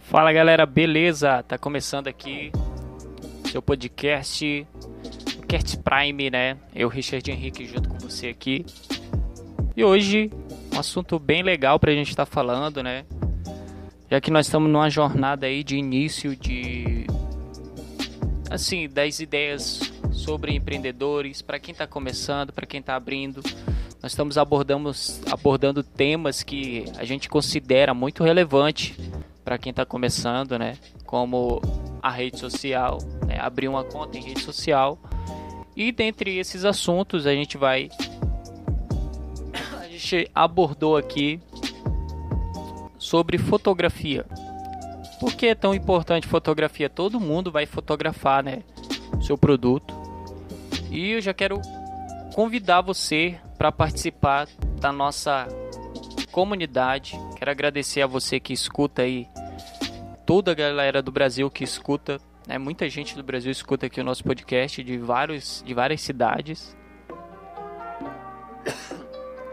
Fala galera, beleza? Tá começando aqui seu podcast, o Cast Prime, né? Eu, Richard Henrique, junto com você aqui. E hoje, um assunto bem legal pra gente estar tá falando, né? Já que nós estamos numa jornada aí de início de. Assim, das ideias sobre empreendedores, para quem está começando, para quem está abrindo. Nós estamos abordando, abordando temas que a gente considera muito relevante para quem está começando, né? Como a rede social, né? abrir uma conta em rede social. E dentre esses assuntos a gente vai a gente abordou aqui sobre fotografia. Por que é tão importante fotografia? Todo mundo vai fotografar, né, seu produto. E eu já quero convidar você para participar da nossa comunidade. Quero agradecer a você que escuta aí toda a galera do Brasil que escuta, né? Muita gente do Brasil escuta aqui o nosso podcast de vários de várias cidades.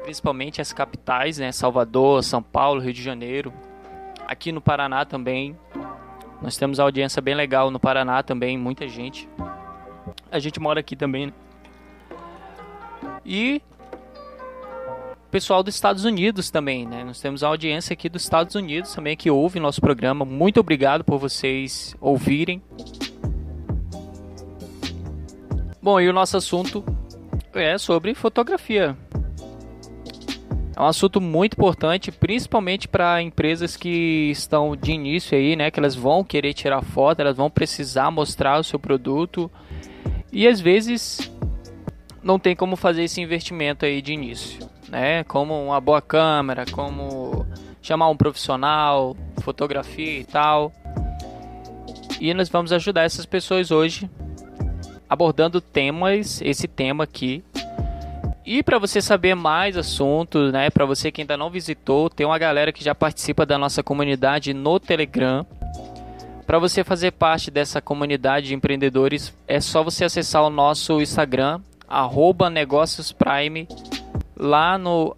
Principalmente as capitais, né? Salvador, São Paulo, Rio de Janeiro. Aqui no Paraná também. Nós temos audiência bem legal no Paraná também, muita gente. A gente mora aqui também, né? E pessoal dos Estados Unidos também, né? Nós temos a audiência aqui dos Estados Unidos também que ouve nosso programa. Muito obrigado por vocês ouvirem. Bom, e o nosso assunto é sobre fotografia. É um assunto muito importante, principalmente para empresas que estão de início aí, né? Que elas vão querer tirar foto, elas vão precisar mostrar o seu produto e às vezes não tem como fazer esse investimento aí de início né? Como uma boa câmera, como chamar um profissional, fotografia e tal. E nós vamos ajudar essas pessoas hoje abordando temas, esse tema aqui. E para você saber mais assuntos, né, para você que ainda não visitou, tem uma galera que já participa da nossa comunidade no Telegram. Para você fazer parte dessa comunidade de empreendedores, é só você acessar o nosso Instagram, negóciosprime lá no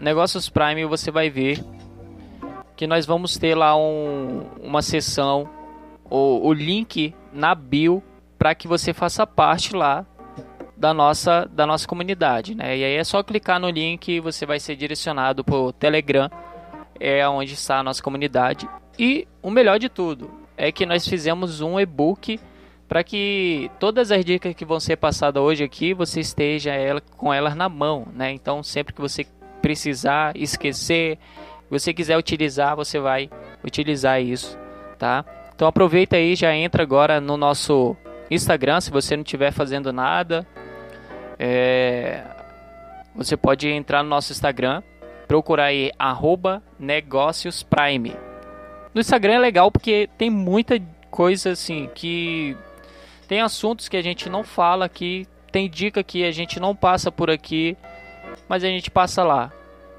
Negócios Prime você vai ver que nós vamos ter lá um, uma sessão, o, o link na bio para que você faça parte lá da nossa, da nossa comunidade, né? E aí é só clicar no link e você vai ser direcionado para o Telegram, é onde está a nossa comunidade. E o melhor de tudo é que nós fizemos um e-book para que todas as dicas que vão ser passadas hoje aqui você esteja ela, com elas na mão, né? Então sempre que você precisar, esquecer, você quiser utilizar, você vai utilizar isso, tá? Então aproveita aí, já entra agora no nosso Instagram, se você não estiver fazendo nada, é... você pode entrar no nosso Instagram, procurar aí arroba negócios prime. No Instagram é legal porque tem muita coisa assim que tem assuntos que a gente não fala aqui, tem dica que a gente não passa por aqui, mas a gente passa lá.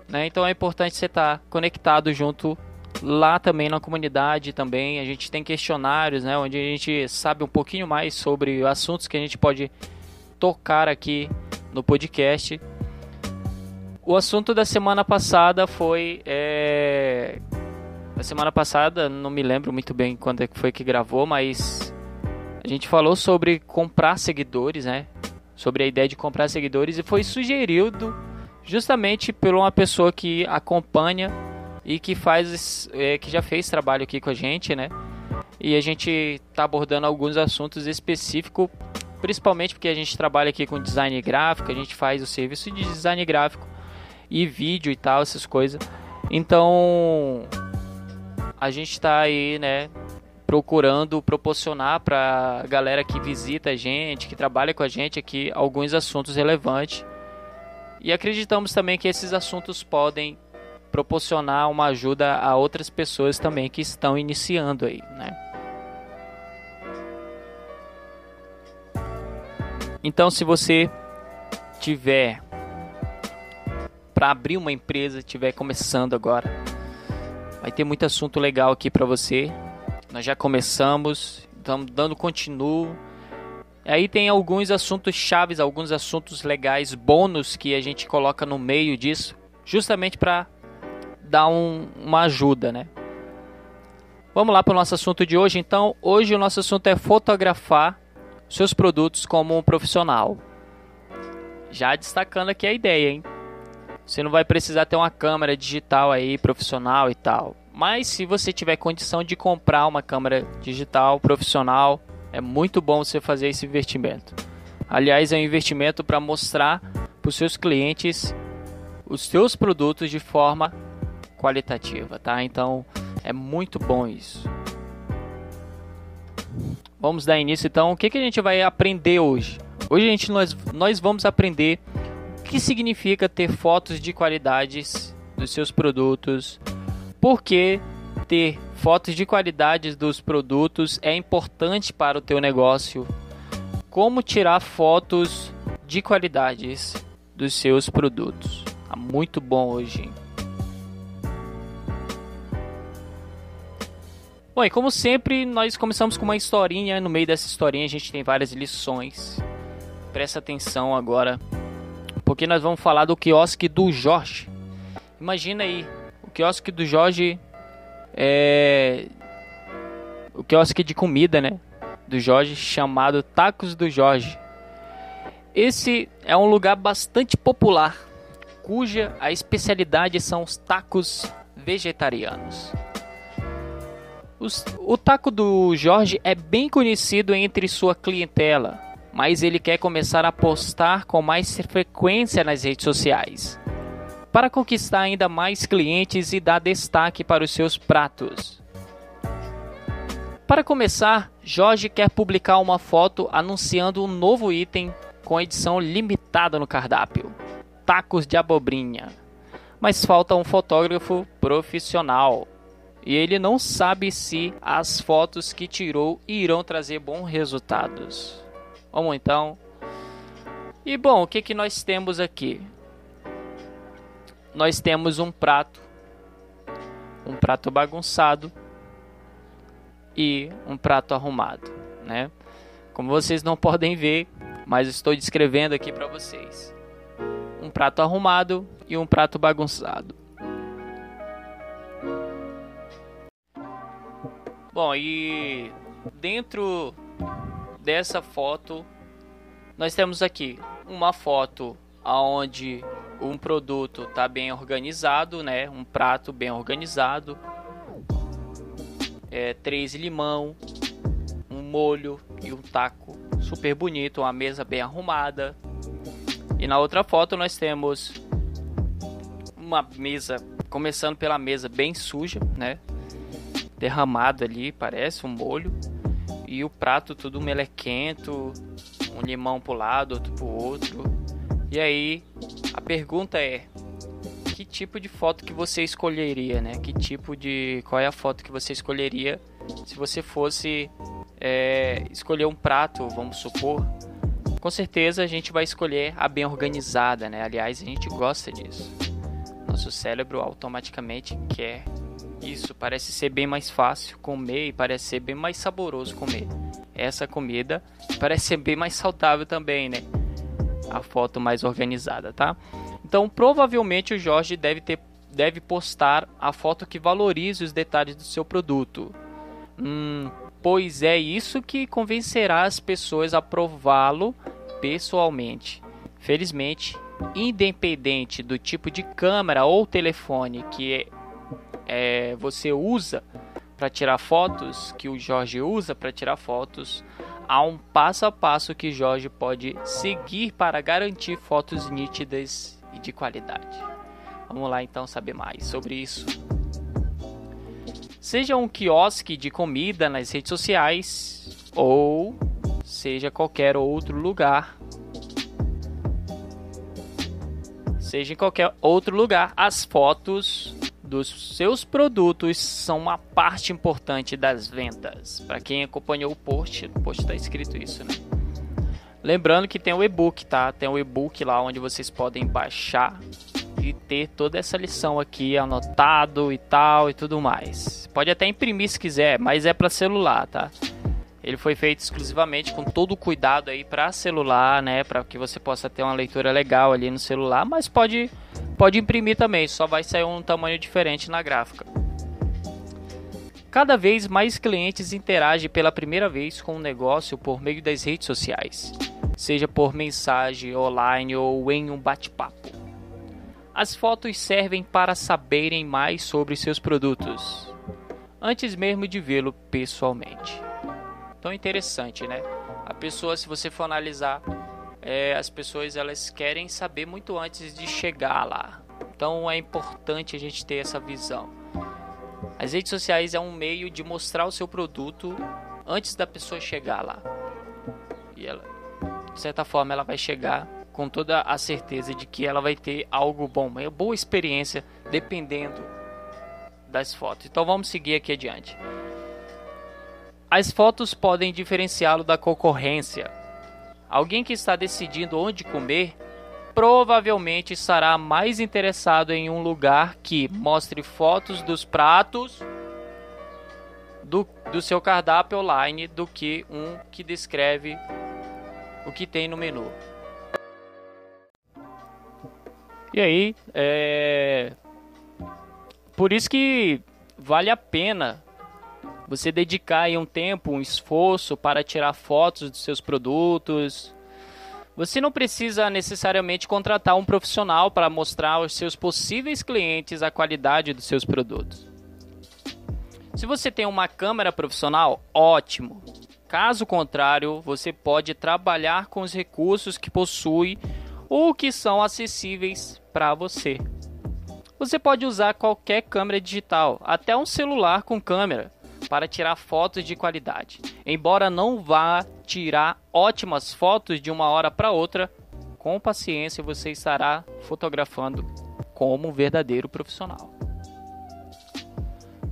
Né? Então é importante você estar tá conectado junto lá também na comunidade também. A gente tem questionários, né, onde a gente sabe um pouquinho mais sobre assuntos que a gente pode tocar aqui no podcast. O assunto da semana passada foi é... a semana passada, não me lembro muito bem quando é foi que gravou, mas a gente falou sobre comprar seguidores, né? Sobre a ideia de comprar seguidores e foi sugerido justamente por uma pessoa que acompanha e que faz, é, que já fez trabalho aqui com a gente, né? E a gente está abordando alguns assuntos específicos, principalmente porque a gente trabalha aqui com design gráfico, a gente faz o serviço de design gráfico e vídeo e tal, essas coisas. Então a gente está aí, né, procurando proporcionar para a galera que visita a gente, que trabalha com a gente aqui, alguns assuntos relevantes. E acreditamos também que esses assuntos podem proporcionar uma ajuda a outras pessoas também que estão iniciando aí, né? Então, se você tiver para abrir uma empresa, tiver começando agora, vai ter muito assunto legal aqui para você. Nós já começamos, estamos dando continuo. Aí tem alguns assuntos chaves, alguns assuntos legais, bônus que a gente coloca no meio disso, justamente para dar um, uma ajuda, né? Vamos lá para o nosso assunto de hoje. Então, hoje o nosso assunto é fotografar seus produtos como um profissional. Já destacando aqui a ideia, hein? Você não vai precisar ter uma câmera digital aí profissional e tal. Mas se você tiver condição de comprar uma câmera digital profissional, é muito bom você fazer esse investimento. Aliás, é um investimento para mostrar para os seus clientes os seus produtos de forma qualitativa, tá? Então, é muito bom isso. Vamos dar início então. O que, que a gente vai aprender hoje? Hoje a gente nós, nós vamos aprender o que significa ter fotos de qualidades dos seus produtos, por que ter fotos de qualidades dos produtos é importante para o teu negócio, como tirar fotos de qualidades dos seus produtos. Tá muito bom hoje. Bom, e como sempre, nós começamos com uma historinha. No meio dessa historinha, a gente tem várias lições. Presta atenção agora, porque nós vamos falar do quiosque do Jorge. Imagina aí, o quiosque do Jorge é. O quiosque de comida, né? Do Jorge, chamado Tacos do Jorge. Esse é um lugar bastante popular, cuja a especialidade são os tacos vegetarianos. O taco do Jorge é bem conhecido entre sua clientela, mas ele quer começar a postar com mais frequência nas redes sociais, para conquistar ainda mais clientes e dar destaque para os seus pratos. Para começar, Jorge quer publicar uma foto anunciando um novo item com edição limitada no cardápio: tacos de abobrinha. Mas falta um fotógrafo profissional e ele não sabe se as fotos que tirou irão trazer bons resultados. Vamos então. E bom, o que, que nós temos aqui? Nós temos um prato, um prato bagunçado e um prato arrumado, né? Como vocês não podem ver, mas estou descrevendo aqui para vocês. Um prato arrumado e um prato bagunçado. Bom, e dentro dessa foto nós temos aqui uma foto onde um produto está bem organizado, né? Um prato bem organizado, é, três limão, um molho e um taco super bonito, uma mesa bem arrumada. E na outra foto nós temos uma mesa, começando pela mesa bem suja, né? Derramado ali, parece um molho. E o prato tudo melequento, um limão pro lado, outro pro outro. E aí, a pergunta é: que tipo de foto que você escolheria, né? Que tipo de. Qual é a foto que você escolheria se você fosse é, escolher um prato, vamos supor? Com certeza a gente vai escolher a bem organizada, né? Aliás, a gente gosta disso. Nosso cérebro automaticamente quer isso, parece ser bem mais fácil comer e parece ser bem mais saboroso comer. Essa comida parece ser bem mais saudável também, né? A foto mais organizada, tá? Então, provavelmente o Jorge deve ter deve postar a foto que valorize os detalhes do seu produto. Hum, pois é isso que convencerá as pessoas a prová-lo pessoalmente. Felizmente, independente do tipo de câmera ou telefone que é, você usa para tirar fotos, que o Jorge usa para tirar fotos, há um passo a passo que Jorge pode seguir para garantir fotos nítidas e de qualidade. Vamos lá então saber mais sobre isso. Seja um quiosque de comida nas redes sociais ou seja qualquer outro lugar. Seja em qualquer outro lugar, as fotos dos seus produtos são uma parte importante das vendas. Para quem acompanhou o post, o post está escrito isso, né? Lembrando que tem o e-book, tá? Tem o e-book lá onde vocês podem baixar e ter toda essa lição aqui anotado e tal e tudo mais. Pode até imprimir se quiser, mas é para celular, tá? Ele foi feito exclusivamente com todo o cuidado aí para celular, né, para que você possa ter uma leitura legal ali no celular, mas pode pode imprimir também, só vai sair um tamanho diferente na gráfica. Cada vez mais clientes interagem pela primeira vez com o negócio por meio das redes sociais, seja por mensagem online ou em um bate-papo. As fotos servem para saberem mais sobre seus produtos, antes mesmo de vê-lo pessoalmente tão interessante, né? A pessoa, se você for analisar, é, as pessoas elas querem saber muito antes de chegar lá. Então é importante a gente ter essa visão. As redes sociais é um meio de mostrar o seu produto antes da pessoa chegar lá. E ela, de certa forma, ela vai chegar com toda a certeza de que ela vai ter algo bom, uma boa experiência, dependendo das fotos. Então vamos seguir aqui adiante. As fotos podem diferenciá-lo da concorrência. Alguém que está decidindo onde comer provavelmente estará mais interessado em um lugar que mostre fotos dos pratos do, do seu cardápio online do que um que descreve o que tem no menu. E aí, é... por isso que vale a pena você dedicar aí um tempo, um esforço para tirar fotos dos seus produtos. Você não precisa necessariamente contratar um profissional para mostrar aos seus possíveis clientes a qualidade dos seus produtos. Se você tem uma câmera profissional, ótimo. Caso contrário, você pode trabalhar com os recursos que possui ou que são acessíveis para você. Você pode usar qualquer câmera digital, até um celular com câmera para tirar fotos de qualidade. Embora não vá tirar ótimas fotos de uma hora para outra, com paciência você estará fotografando como um verdadeiro profissional.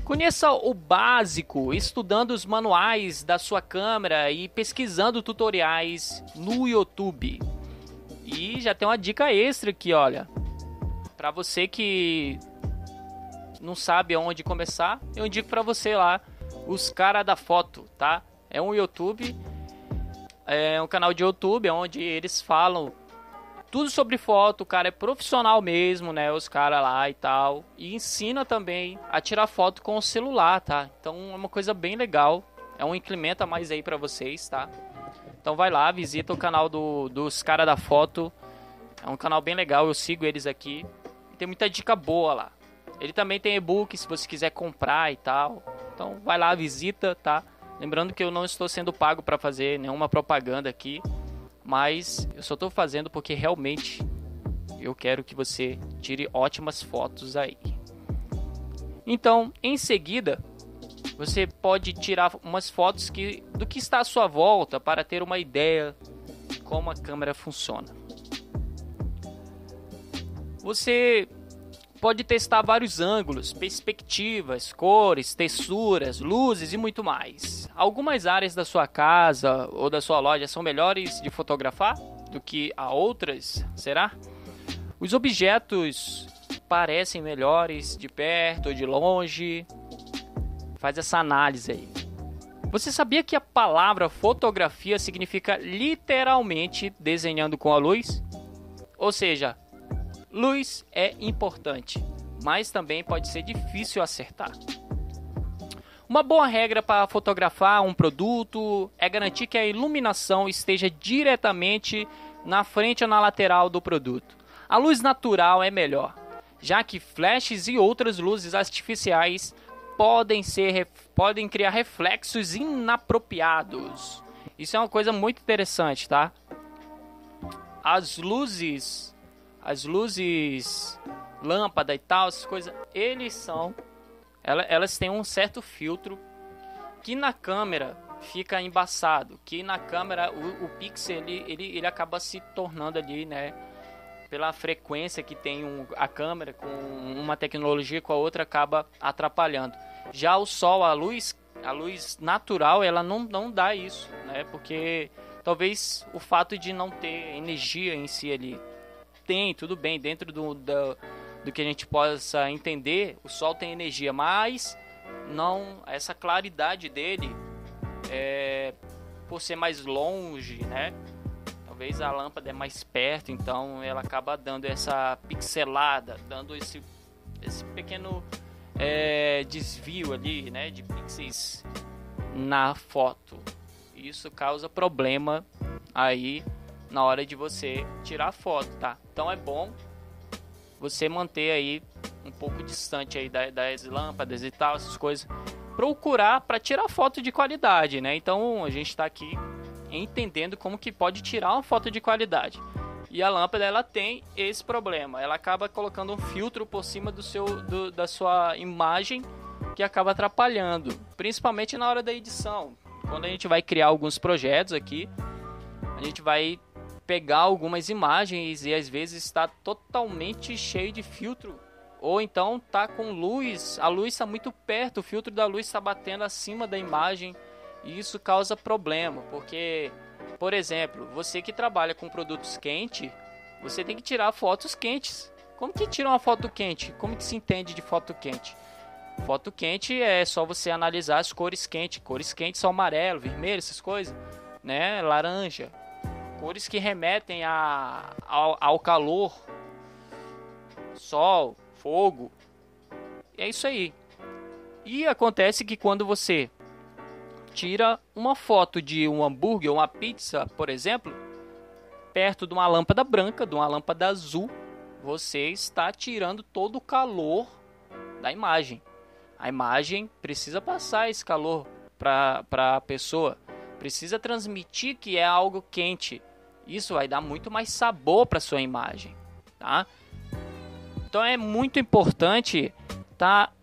Conheça o básico estudando os manuais da sua câmera e pesquisando tutoriais no YouTube. E já tem uma dica extra aqui, olha. Para você que não sabe aonde começar, eu indico para você lá os cara da foto, tá? É um YouTube, é um canal de YouTube onde eles falam tudo sobre foto, o cara é profissional mesmo, né? Os caras lá e tal. E ensina também a tirar foto com o celular, tá? Então é uma coisa bem legal. É um incremento a mais aí para vocês, tá? Então vai lá, visita o canal do, dos cara da foto. É um canal bem legal, eu sigo eles aqui. Tem muita dica boa lá. Ele também tem e-book se você quiser comprar e tal. Então vai lá, visita, tá? Lembrando que eu não estou sendo pago para fazer nenhuma propaganda aqui, mas eu só estou fazendo porque realmente eu quero que você tire ótimas fotos aí. Então, em seguida, você pode tirar umas fotos que, do que está à sua volta para ter uma ideia de como a câmera funciona. Você pode testar vários ângulos, perspectivas, cores, texturas, luzes e muito mais. Algumas áreas da sua casa ou da sua loja são melhores de fotografar do que a outras, será? Os objetos parecem melhores de perto ou de longe? Faz essa análise aí. Você sabia que a palavra fotografia significa literalmente desenhando com a luz? Ou seja, Luz é importante, mas também pode ser difícil acertar. Uma boa regra para fotografar um produto é garantir que a iluminação esteja diretamente na frente ou na lateral do produto. A luz natural é melhor, já que flashes e outras luzes artificiais podem, ser, podem criar reflexos inapropriados. Isso é uma coisa muito interessante, tá? As luzes as luzes, lâmpada e tal, essas coisas, eles são. Elas têm um certo filtro que na câmera fica embaçado, que na câmera o, o pixel ele, ele, ele acaba se tornando ali, né? Pela frequência que tem um, a câmera com uma tecnologia com a outra acaba atrapalhando. Já o sol, a luz, a luz natural, ela não, não dá isso, né? Porque talvez o fato de não ter energia em si ali tem, tudo bem, dentro do, do, do que a gente possa entender, o Sol tem energia, mas não essa claridade dele é, por ser mais longe, né? Talvez a lâmpada é mais perto, então ela acaba dando essa pixelada, dando esse, esse pequeno é, desvio ali, né, de pixels na foto. Isso causa problema aí na hora de você tirar foto, tá? Então é bom você manter aí um pouco distante aí das lâmpadas e tal, essas coisas. Procurar para tirar foto de qualidade, né? Então a gente está aqui entendendo como que pode tirar uma foto de qualidade. E a lâmpada ela tem esse problema, ela acaba colocando um filtro por cima do seu do, da sua imagem que acaba atrapalhando, principalmente na hora da edição. Quando a gente vai criar alguns projetos aqui, a gente vai pegar algumas imagens e às vezes está totalmente cheio de filtro ou então tá com luz, a luz está muito perto, o filtro da luz está batendo acima da imagem e isso causa problema, porque, por exemplo, você que trabalha com produtos quentes, você tem que tirar fotos quentes. Como que tira uma foto quente? Como que se entende de foto quente? Foto quente é só você analisar as cores quentes. Cores quentes são amarelo, vermelho, essas coisas, né? Laranja. Cores que remetem a, ao, ao calor, sol, fogo. É isso aí. E acontece que quando você tira uma foto de um hambúrguer uma pizza, por exemplo, perto de uma lâmpada branca, de uma lâmpada azul, você está tirando todo o calor da imagem. A imagem precisa passar esse calor para a pessoa, precisa transmitir que é algo quente. Isso vai dar muito mais sabor para sua imagem, tá? Então é muito importante estar tá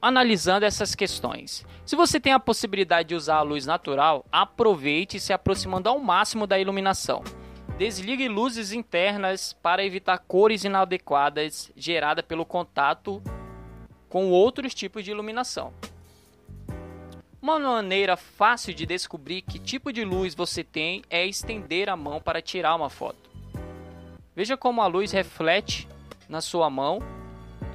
analisando essas questões. Se você tem a possibilidade de usar a luz natural, aproveite se aproximando ao máximo da iluminação. Desligue luzes internas para evitar cores inadequadas geradas pelo contato com outros tipos de iluminação. Uma maneira fácil de descobrir que tipo de luz você tem é estender a mão para tirar uma foto. Veja como a luz reflete na sua mão,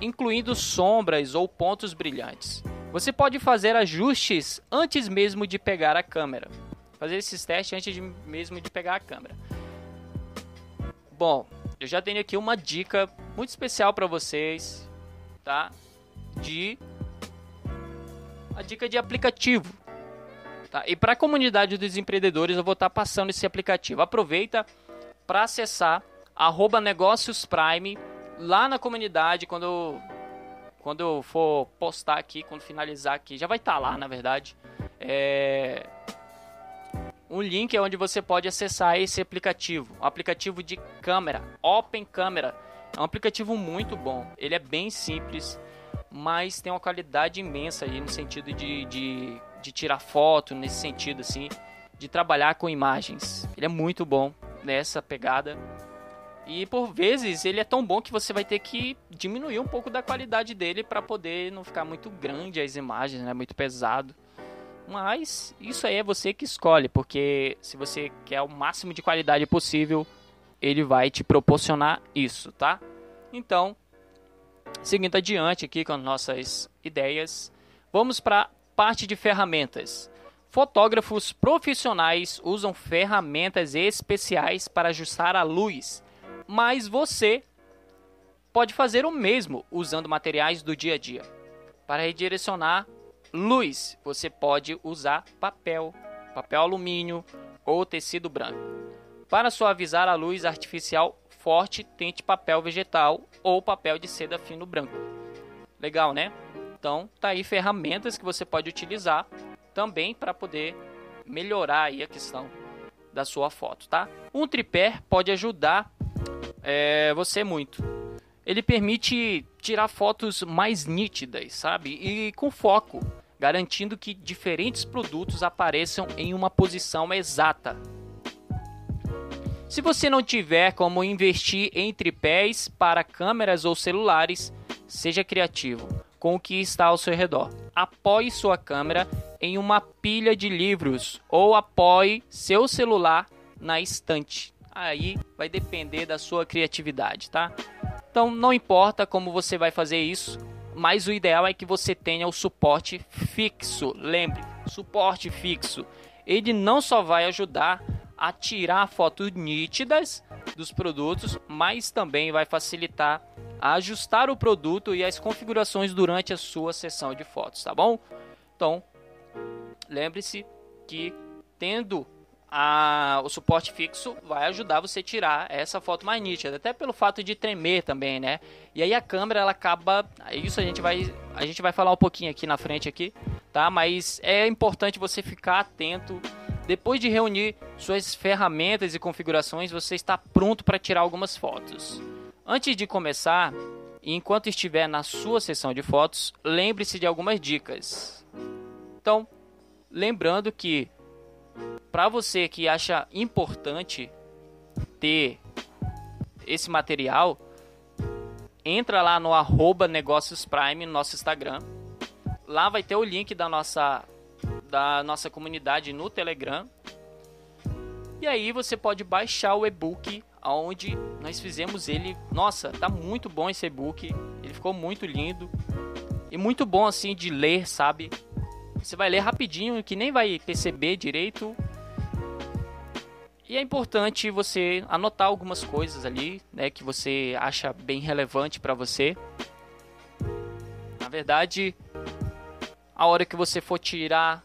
incluindo sombras ou pontos brilhantes. Você pode fazer ajustes antes mesmo de pegar a câmera. Fazer esses testes antes de, mesmo de pegar a câmera. Bom, eu já tenho aqui uma dica muito especial para vocês, tá? De a dica de aplicativo. Tá? E para a comunidade dos empreendedores eu vou estar tá passando esse aplicativo. Aproveita para acessar arroba negócios prime lá na comunidade, quando eu, quando eu for postar aqui, quando finalizar aqui, já vai estar tá lá, na verdade. É, um link é onde você pode acessar esse aplicativo, um aplicativo de câmera, Open Camera. É um aplicativo muito bom. Ele é bem simples, mas tem uma qualidade imensa aí no sentido de, de, de tirar foto, nesse sentido assim, de trabalhar com imagens. Ele é muito bom nessa pegada. E por vezes ele é tão bom que você vai ter que diminuir um pouco da qualidade dele para poder não ficar muito grande as imagens, né? Muito pesado. Mas isso aí é você que escolhe, porque se você quer o máximo de qualidade possível, ele vai te proporcionar isso, tá? Então, seguindo adiante aqui com nossas ideias, vamos para a parte de ferramentas. Fotógrafos profissionais usam ferramentas especiais para ajustar a luz mas você pode fazer o mesmo usando materiais do dia a dia. Para redirecionar luz, você pode usar papel, papel alumínio ou tecido branco. Para suavizar a luz artificial forte, tente papel vegetal ou papel de seda fino branco. Legal, né? Então, tá aí ferramentas que você pode utilizar também para poder melhorar aí a questão da sua foto, tá? Um tripé pode ajudar é, você muito. Ele permite tirar fotos mais nítidas, sabe? E com foco, garantindo que diferentes produtos apareçam em uma posição exata. Se você não tiver como investir em tripés para câmeras ou celulares, seja criativo com o que está ao seu redor. Apoie sua câmera em uma pilha de livros ou apoie seu celular na estante aí vai depender da sua criatividade, tá? Então não importa como você vai fazer isso, mas o ideal é que você tenha o suporte fixo. Lembre, suporte fixo, ele não só vai ajudar a tirar fotos nítidas dos produtos, mas também vai facilitar a ajustar o produto e as configurações durante a sua sessão de fotos, tá bom? Então, lembre-se que tendo a, o suporte fixo vai ajudar você a tirar essa foto mais nítida, até pelo fato de tremer também, né? E aí a câmera ela acaba, isso a gente vai a gente vai falar um pouquinho aqui na frente aqui, tá? Mas é importante você ficar atento depois de reunir suas ferramentas e configurações, você está pronto para tirar algumas fotos. Antes de começar, enquanto estiver na sua sessão de fotos, lembre-se de algumas dicas. Então, lembrando que para você que acha importante ter esse material, entra lá no arroba negócios prime no nosso Instagram. Lá vai ter o link da nossa, da nossa comunidade no Telegram. E aí você pode baixar o e-book onde nós fizemos ele. Nossa, tá muito bom esse e-book. Ele ficou muito lindo. E muito bom assim de ler, sabe? Você vai ler rapidinho, que nem vai perceber direito e é importante você anotar algumas coisas ali, né, que você acha bem relevante para você. Na verdade, a hora que você for tirar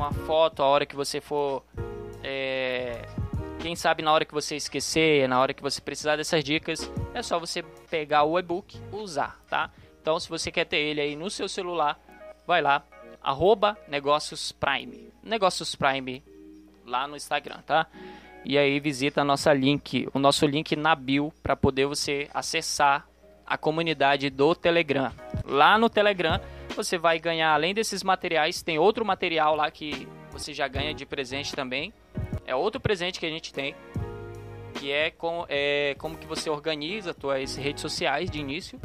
uma foto, a hora que você for, é, quem sabe na hora que você esquecer, na hora que você precisar dessas dicas, é só você pegar o e-book, usar, tá? Então, se você quer ter ele aí no seu celular, vai lá, arroba Negócios Prime, Negócios Prime lá no Instagram, tá? e aí visita a nossa link, o nosso link na bio para poder você acessar a comunidade do Telegram. Lá no Telegram você vai ganhar além desses materiais, tem outro material lá que você já ganha de presente também. É outro presente que a gente tem, que é, com, é como que você organiza suas redes sociais de início.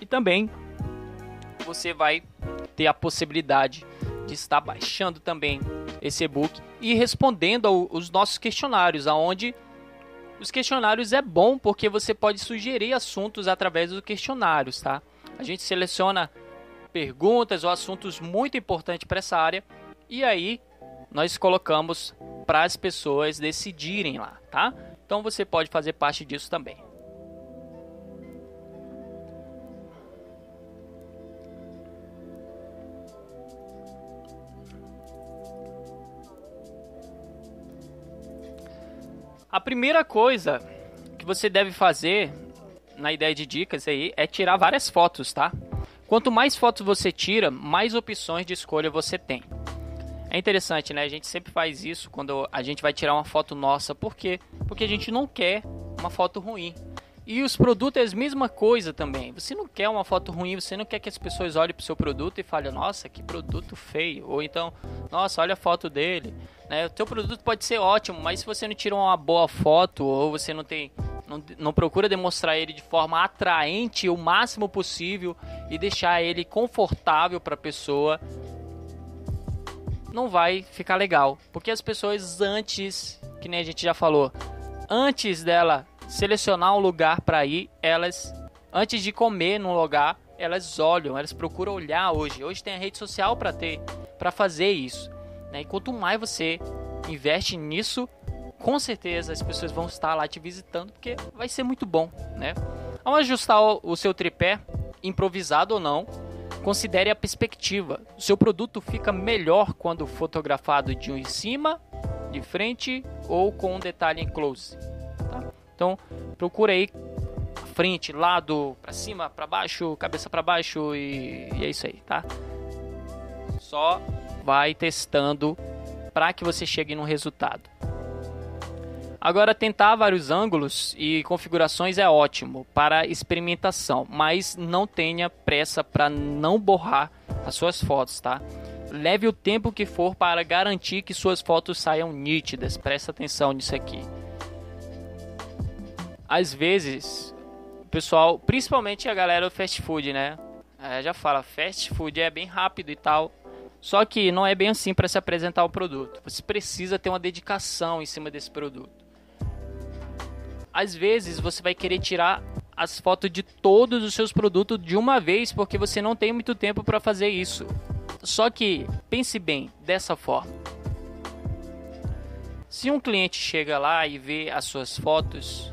E também você vai ter a possibilidade de estar baixando também esse e-book e respondendo aos nossos questionários, aonde os questionários é bom porque você pode sugerir assuntos através dos questionários, tá? A gente seleciona perguntas ou assuntos muito importantes para essa área e aí nós colocamos para as pessoas decidirem lá, tá? Então você pode fazer parte disso também. A primeira coisa que você deve fazer na ideia de dicas aí é tirar várias fotos, tá? Quanto mais fotos você tira, mais opções de escolha você tem. É interessante, né? A gente sempre faz isso quando a gente vai tirar uma foto nossa. Por quê? Porque a gente não quer uma foto ruim. E os produtos é a mesma coisa também. Você não quer uma foto ruim, você não quer que as pessoas olhem para o seu produto e falem, nossa, que produto feio. Ou então, nossa, olha a foto dele. Né? O teu produto pode ser ótimo, mas se você não tira uma boa foto ou você não tem não, não procura demonstrar ele de forma atraente o máximo possível e deixar ele confortável para a pessoa, não vai ficar legal. Porque as pessoas antes, que nem a gente já falou, antes dela selecionar um lugar para ir, elas antes de comer num lugar, elas olham, elas procuram olhar hoje. Hoje tem a rede social para ter, para fazer isso. Né? E quanto mais você investe nisso, com certeza as pessoas vão estar lá te visitando, porque vai ser muito bom, né? Ao ajustar o seu tripé, improvisado ou não, considere a perspectiva. O seu produto fica melhor quando fotografado de um em cima, de frente ou com um detalhe em close. Então, procure aí frente, lado, para cima, para baixo, cabeça para baixo e, e é isso aí, tá? Só vai testando para que você chegue no resultado. Agora, tentar vários ângulos e configurações é ótimo para experimentação, mas não tenha pressa para não borrar as suas fotos, tá? Leve o tempo que for para garantir que suas fotos saiam nítidas. Presta atenção nisso aqui. Às vezes, o pessoal, principalmente a galera do fast food, né? É, já fala, fast food é bem rápido e tal. Só que não é bem assim para se apresentar o produto. Você precisa ter uma dedicação em cima desse produto. Às vezes você vai querer tirar as fotos de todos os seus produtos de uma vez, porque você não tem muito tempo para fazer isso. Só que pense bem dessa forma. Se um cliente chega lá e vê as suas fotos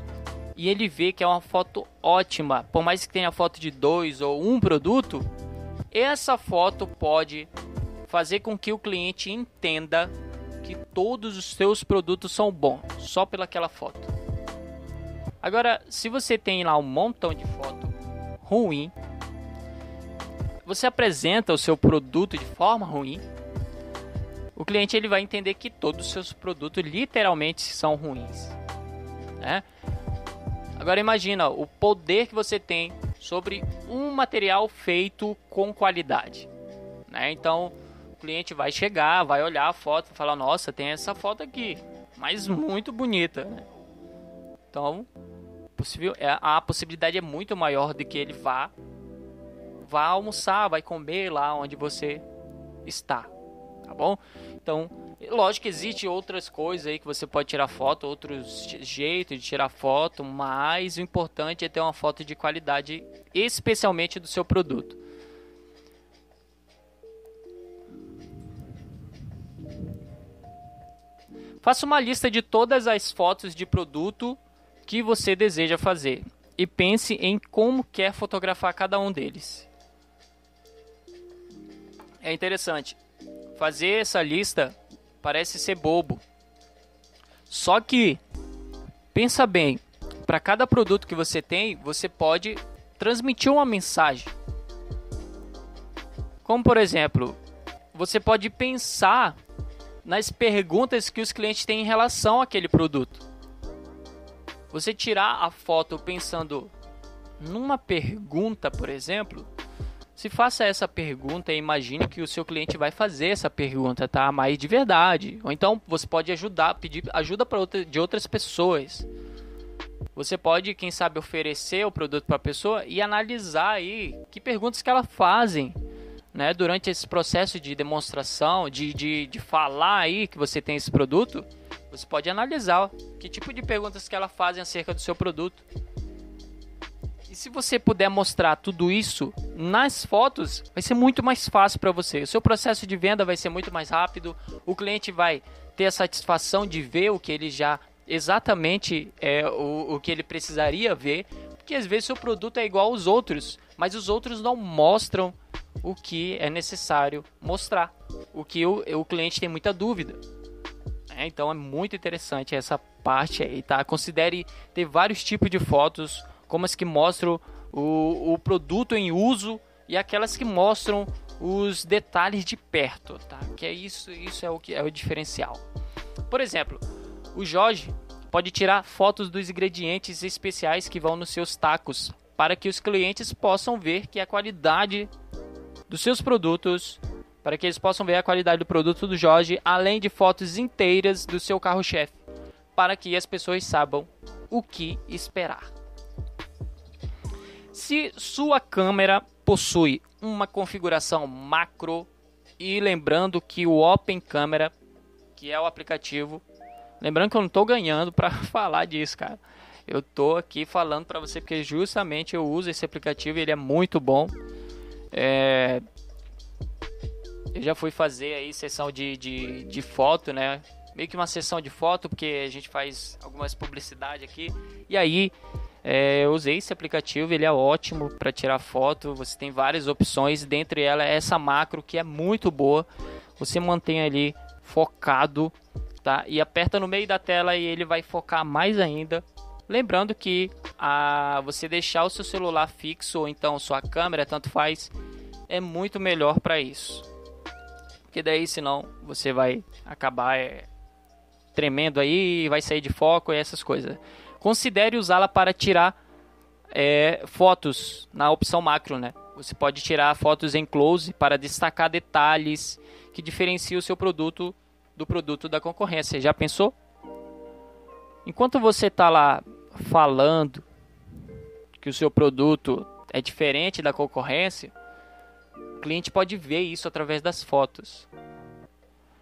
e ele vê que é uma foto ótima, por mais que tenha foto de dois ou um produto, essa foto pode fazer com que o cliente entenda que todos os seus produtos são bons só pelaquela foto. Agora, se você tem lá um montão de foto ruim, você apresenta o seu produto de forma ruim, o cliente ele vai entender que todos os seus produtos literalmente são ruins, né? Agora imagina o poder que você tem sobre um material feito com qualidade, né? Então o cliente vai chegar, vai olhar a foto e falar: Nossa, tem essa foto aqui, mas muito bonita. Né? Então possível, é, a possibilidade é muito maior de que ele vá vá almoçar, vai comer lá onde você está, tá bom? Então, lógico que existe outras coisas aí que você pode tirar foto, outros jeitos de tirar foto, mas o importante é ter uma foto de qualidade, especialmente do seu produto. Faça uma lista de todas as fotos de produto que você deseja fazer e pense em como quer fotografar cada um deles. É interessante. Fazer essa lista parece ser bobo. Só que pensa bem, para cada produto que você tem, você pode transmitir uma mensagem. Como por exemplo, você pode pensar nas perguntas que os clientes têm em relação àquele produto. Você tirar a foto pensando numa pergunta, por exemplo, se faça essa pergunta e imagine que o seu cliente vai fazer essa pergunta, tá? Mas de verdade. Ou então você pode ajudar, pedir ajuda para outra, de outras pessoas. Você pode, quem sabe, oferecer o produto para a pessoa e analisar aí que perguntas que ela fazem, né? Durante esse processo de demonstração, de, de, de falar aí que você tem esse produto você pode analisar que tipo de perguntas que ela fazem acerca do seu produto. E se você puder mostrar tudo isso nas fotos, vai ser muito mais fácil para você. O seu processo de venda vai ser muito mais rápido. O cliente vai ter a satisfação de ver o que ele já exatamente é o, o que ele precisaria ver, porque às vezes seu produto é igual aos outros, mas os outros não mostram o que é necessário mostrar, o que o, o cliente tem muita dúvida. É, então é muito interessante essa parte aí, tá? Considere ter vários tipos de fotos, como as que mostram o, o produto em uso e aquelas que mostram os detalhes de perto, tá? Que é isso, isso é o que é o diferencial. Por exemplo, o Jorge pode tirar fotos dos ingredientes especiais que vão nos seus tacos, para que os clientes possam ver que a qualidade dos seus produtos para que eles possam ver a qualidade do produto do Jorge, além de fotos inteiras do seu carro-chefe, para que as pessoas saibam o que esperar. Se sua câmera possui uma configuração macro, e lembrando que o Open Camera, que é o aplicativo, lembrando que eu não estou ganhando para falar disso, cara. Eu estou aqui falando para você porque justamente eu uso esse aplicativo, ele é muito bom. É, eu já fui fazer aí sessão de, de, de foto, né? Meio que uma sessão de foto, porque a gente faz algumas publicidade aqui. E aí, é, eu usei esse aplicativo, ele é ótimo para tirar foto. Você tem várias opções, dentre elas essa macro que é muito boa. Você mantém ali focado, tá? E aperta no meio da tela e ele vai focar mais ainda. Lembrando que a você deixar o seu celular fixo ou então sua câmera, tanto faz, é muito melhor para isso porque daí senão você vai acabar é, tremendo aí, vai sair de foco e essas coisas. Considere usá-la para tirar é, fotos na opção macro, né? Você pode tirar fotos em close para destacar detalhes que diferenciam o seu produto do produto da concorrência. Já pensou? Enquanto você está lá falando que o seu produto é diferente da concorrência, o cliente pode ver isso através das fotos.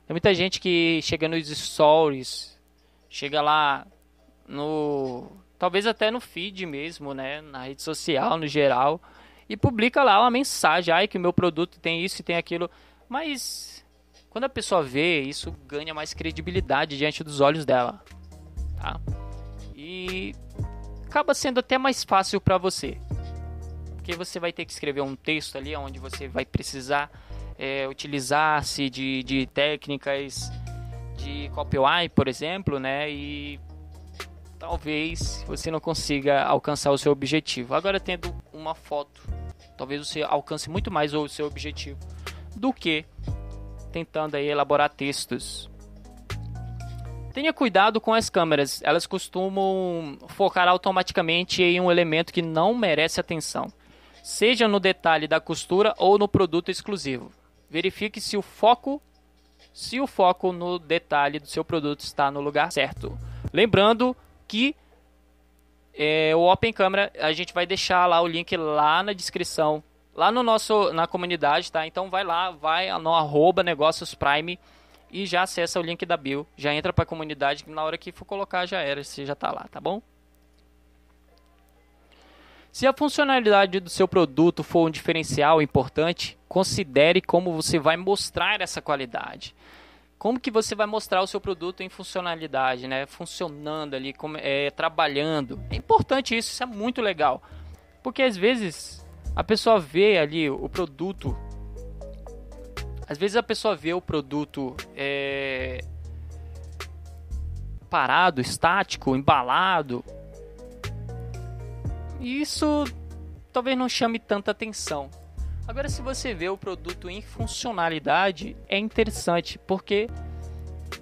Tem muita gente que chega nos stories, chega lá no talvez até no feed mesmo, né, na rede social no geral, e publica lá uma mensagem, ai que o meu produto tem isso e tem aquilo, mas quando a pessoa vê, isso ganha mais credibilidade diante dos olhos dela, tá? E acaba sendo até mais fácil para você, porque você vai ter que escrever um texto ali onde você vai precisar é, utilizar-se de, de técnicas de copyright, por exemplo, né? E talvez você não consiga alcançar o seu objetivo. Agora, tendo uma foto, talvez você alcance muito mais o seu objetivo do que tentando aí elaborar textos. Tenha cuidado com as câmeras, elas costumam focar automaticamente em um elemento que não merece atenção, seja no detalhe da costura ou no produto exclusivo. Verifique se o foco se o foco no detalhe do seu produto está no lugar certo. Lembrando que é, o Open Câmera a gente vai deixar lá o link lá na descrição, lá no nosso na comunidade, tá? Então vai lá, vai no arroba negócios Prime e já acessa o link da bio, já entra para a comunidade que na hora que for colocar já era, você já tá lá, tá bom? Se a funcionalidade do seu produto for um diferencial importante, considere como você vai mostrar essa qualidade. Como que você vai mostrar o seu produto em funcionalidade, né? Funcionando ali, como, é, trabalhando. É importante isso, isso é muito legal. Porque às vezes a pessoa vê ali o produto. Às vezes a pessoa vê o produto é, parado, estático, embalado, e isso talvez não chame tanta atenção. Agora, se você vê o produto em funcionalidade, é interessante porque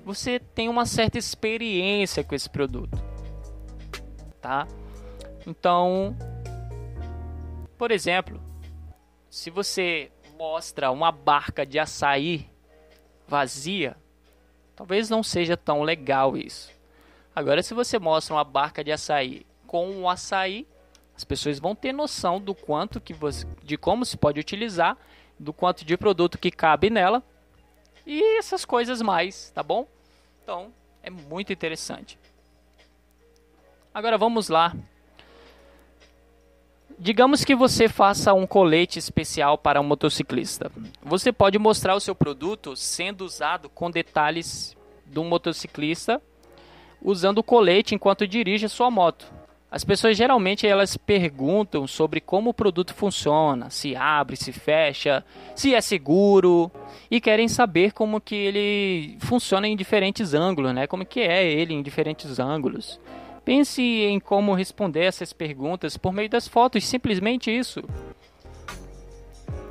você tem uma certa experiência com esse produto, tá? Então, por exemplo, se você mostra uma barca de açaí vazia, talvez não seja tão legal isso. Agora, se você mostra uma barca de açaí com um açaí, as pessoas vão ter noção do quanto que você, de como se pode utilizar, do quanto de produto que cabe nela e essas coisas mais, tá bom? Então, é muito interessante. Agora vamos lá. Digamos que você faça um colete especial para um motociclista. Você pode mostrar o seu produto sendo usado com detalhes de um motociclista usando o colete enquanto dirige a sua moto. As pessoas geralmente elas perguntam sobre como o produto funciona, se abre, se fecha, se é seguro e querem saber como que ele funciona em diferentes ângulos, né? Como que é ele em diferentes ângulos. Pense em como responder essas perguntas por meio das fotos, simplesmente isso.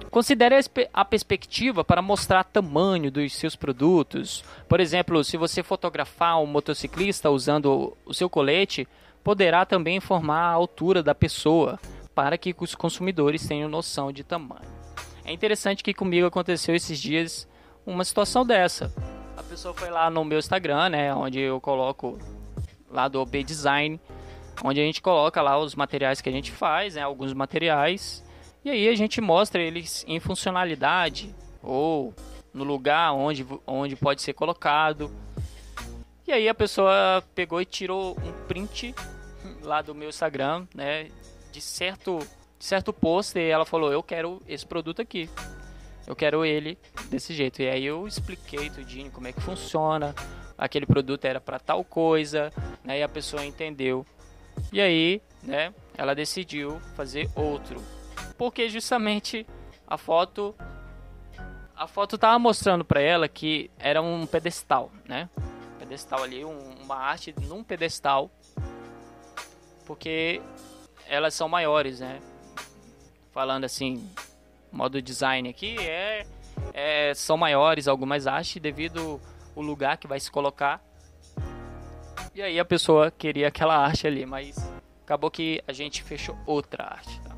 Considere a perspectiva para mostrar tamanho dos seus produtos. Por exemplo, se você fotografar um motociclista usando o seu colete, poderá também informar a altura da pessoa para que os consumidores tenham noção de tamanho. É interessante que comigo aconteceu esses dias uma situação dessa. A pessoa foi lá no meu Instagram, né, onde eu coloco lá do OB Design, onde a gente coloca lá os materiais que a gente faz, né, alguns materiais, e aí a gente mostra eles em funcionalidade ou no lugar onde, onde pode ser colocado. E aí a pessoa pegou e tirou um print lá do meu Instagram, né, de certo de certo post e ela falou: "Eu quero esse produto aqui. Eu quero ele desse jeito". E aí eu expliquei tudinho como é que funciona. Aquele produto era para tal coisa, né? E a pessoa entendeu. E aí, né, ela decidiu fazer outro. Porque justamente a foto a foto tava mostrando para ela que era um pedestal, né? Pedestal ali, um, uma arte num pedestal, porque elas são maiores, né? Falando assim, modo design aqui, é, é são maiores algumas artes devido o lugar que vai se colocar. E aí a pessoa queria aquela arte ali, mas acabou que a gente fechou outra arte. Tá?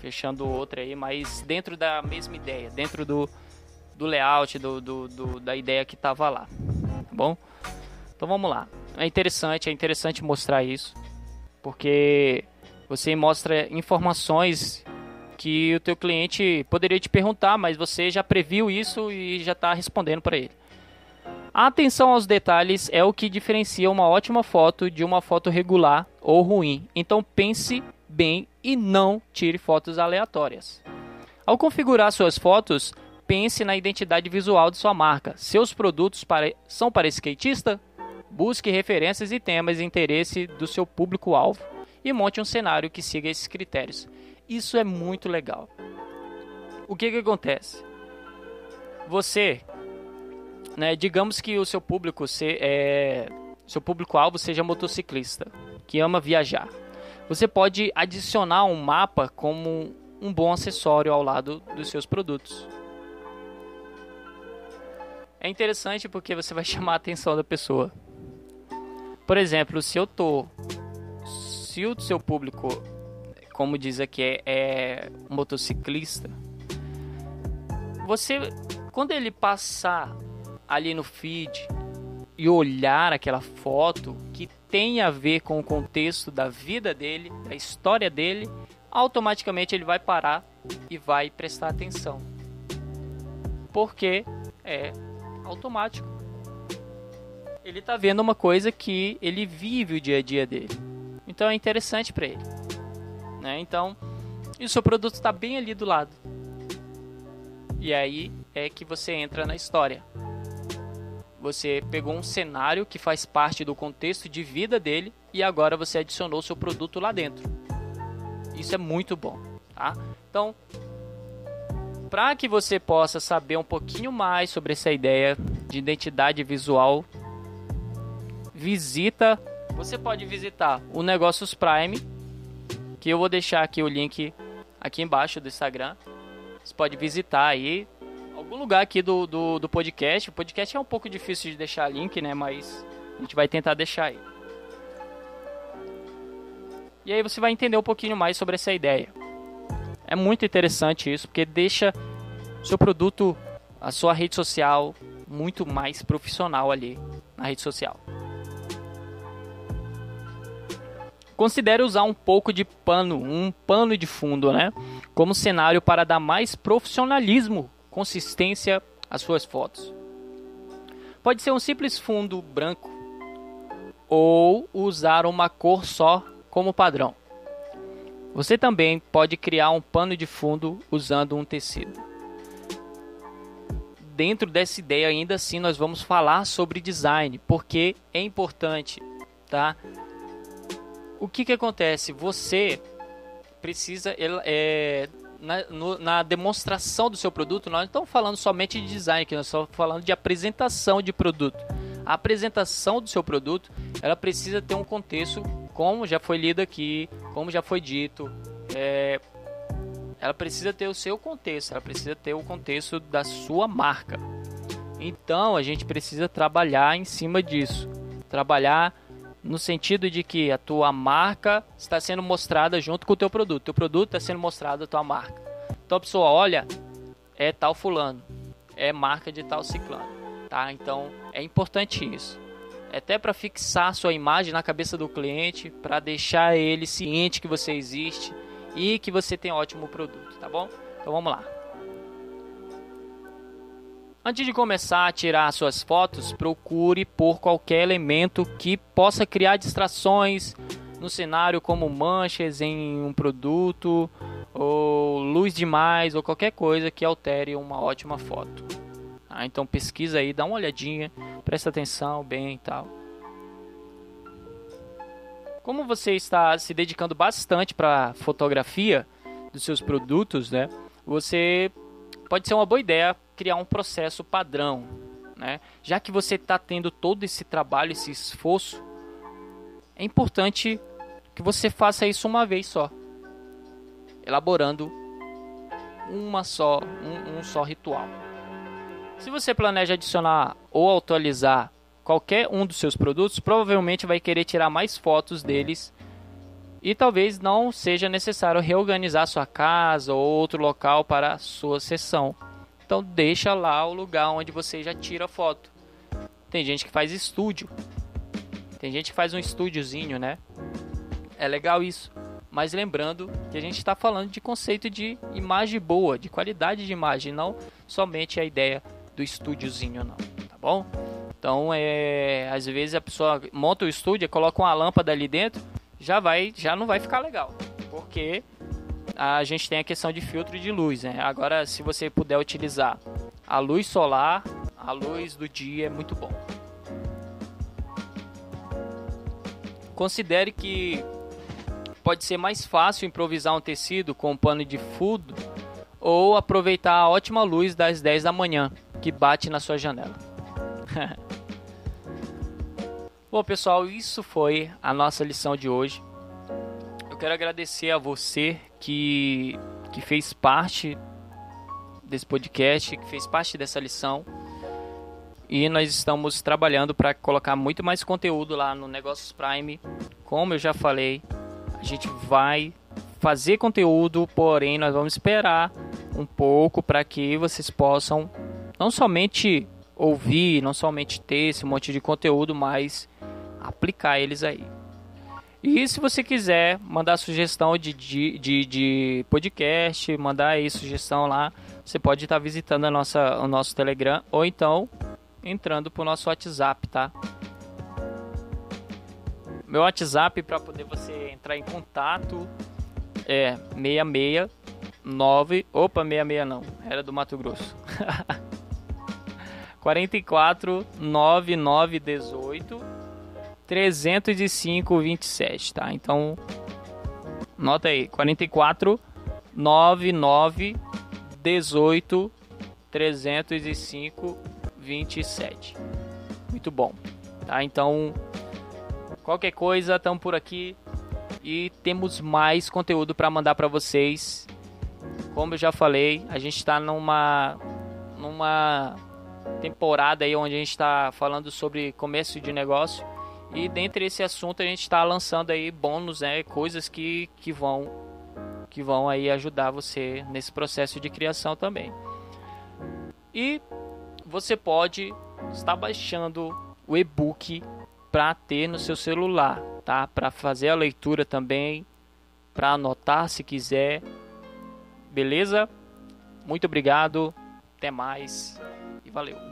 Fechando outra aí, mas dentro da mesma ideia, dentro do, do layout, do, do, do da ideia que estava lá bom? Então vamos lá. É interessante, é interessante mostrar isso, porque você mostra informações que o teu cliente poderia te perguntar, mas você já previu isso e já está respondendo para ele. A atenção aos detalhes é o que diferencia uma ótima foto de uma foto regular ou ruim. Então pense bem e não tire fotos aleatórias. Ao configurar suas fotos, pense na identidade visual de sua marca. Seus produtos para... são para skatista? Busque referências e temas de interesse do seu público-alvo e monte um cenário que siga esses critérios. Isso é muito legal. O que, que acontece? Você, né, digamos que o seu público se, é, seu público-alvo seja motociclista, que ama viajar. Você pode adicionar um mapa como um bom acessório ao lado dos seus produtos. É interessante porque você vai chamar a atenção da pessoa. Por exemplo, se eu tô. Se o seu público, como diz aqui, é, é motociclista, você. Quando ele passar ali no feed e olhar aquela foto que tem a ver com o contexto da vida dele, da história dele, automaticamente ele vai parar e vai prestar atenção. Porque é automático ele tá vendo uma coisa que ele vive o dia a dia dele. Então é interessante para ele. Né? Então, e o seu produto está bem ali do lado. E aí é que você entra na história. Você pegou um cenário que faz parte do contexto de vida dele e agora você adicionou seu produto lá dentro. Isso é muito bom, tá? Então, para que você possa saber um pouquinho mais sobre essa ideia de identidade visual visita. Você pode visitar o Negócios Prime, que eu vou deixar aqui o link aqui embaixo do Instagram. Você pode visitar aí algum lugar aqui do, do, do podcast. O podcast é um pouco difícil de deixar link, né? Mas a gente vai tentar deixar aí. E aí você vai entender um pouquinho mais sobre essa ideia. É muito interessante isso, porque deixa seu produto, a sua rede social, muito mais profissional ali na rede social. Considere usar um pouco de pano, um pano de fundo, né? Como cenário para dar mais profissionalismo, consistência às suas fotos. Pode ser um simples fundo branco ou usar uma cor só como padrão. Você também pode criar um pano de fundo usando um tecido. Dentro dessa ideia, ainda assim, nós vamos falar sobre design, porque é importante, tá? o que que acontece? Você precisa é, na, no, na, demonstração do seu produto, nós não estamos falando somente de design, aqui, nós estamos falando de apresentação de produto. A apresentação do seu produto, ela precisa ter um contexto, como já foi lido aqui, como já foi dito, é, ela precisa ter o seu contexto, ela precisa ter o contexto da sua marca. Então a gente precisa trabalhar em cima disso, trabalhar no sentido de que a tua marca está sendo mostrada junto com o teu produto. O teu produto está sendo mostrado a tua marca. Então a pessoa olha, é tal fulano, é marca de tal ciclano, tá? Então é importante isso. Até para fixar sua imagem na cabeça do cliente, para deixar ele ciente que você existe e que você tem um ótimo produto, tá bom? Então vamos lá. Antes de começar a tirar suas fotos, procure por qualquer elemento que possa criar distrações no cenário, como manchas em um produto, ou luz demais, ou qualquer coisa que altere uma ótima foto. Ah, então pesquisa aí, dá uma olhadinha, presta atenção bem e tal. Como você está se dedicando bastante para fotografia dos seus produtos, né? Você pode ser uma boa ideia criar um processo padrão, né? Já que você está tendo todo esse trabalho, esse esforço, é importante que você faça isso uma vez só, elaborando uma só, um, um só ritual. Se você planeja adicionar ou atualizar qualquer um dos seus produtos, provavelmente vai querer tirar mais fotos deles e talvez não seja necessário reorganizar sua casa ou outro local para sua sessão. Então deixa lá o lugar onde você já tira foto. Tem gente que faz estúdio. Tem gente que faz um estúdiozinho, né? É legal isso. Mas lembrando que a gente está falando de conceito de imagem boa, de qualidade de imagem, não somente a ideia do estúdiozinho, não. Tá bom? Então, é, às vezes a pessoa monta o estúdio, coloca uma lâmpada ali dentro, já vai, já não vai ficar legal, porque a gente tem a questão de filtro de luz, né? Agora, se você puder utilizar a luz solar, a luz do dia é muito bom. Considere que pode ser mais fácil improvisar um tecido com um pano de fundo ou aproveitar a ótima luz das 10 da manhã que bate na sua janela. Bom, pessoal, isso foi a nossa lição de hoje. Eu quero agradecer a você que, que fez parte desse podcast, que fez parte dessa lição. E nós estamos trabalhando para colocar muito mais conteúdo lá no Negócios Prime. Como eu já falei, a gente vai fazer conteúdo, porém nós vamos esperar um pouco para que vocês possam não somente ouvir, não somente ter esse monte de conteúdo, mas aplicar eles aí. E se você quiser mandar sugestão de, de, de, de podcast, mandar aí sugestão lá, você pode estar visitando a nossa, o nosso Telegram ou então entrando para o nosso WhatsApp, tá? Meu WhatsApp para poder você entrar em contato é 669. Opa, 66 não, era do Mato Grosso. 44 9918 305 27, tá? Então, nota aí, 44 99 18 305 27. Muito bom, tá? Então, qualquer coisa, estamos por aqui e temos mais conteúdo para mandar para vocês. Como eu já falei, a gente está numa numa temporada aí onde a gente está falando sobre comércio de negócio e dentre esse assunto a gente está lançando aí bônus, né, coisas que, que vão que vão aí ajudar você nesse processo de criação também. E você pode estar baixando o e-book para ter no seu celular, tá? Para fazer a leitura também, para anotar se quiser. Beleza? Muito obrigado. Até mais e valeu.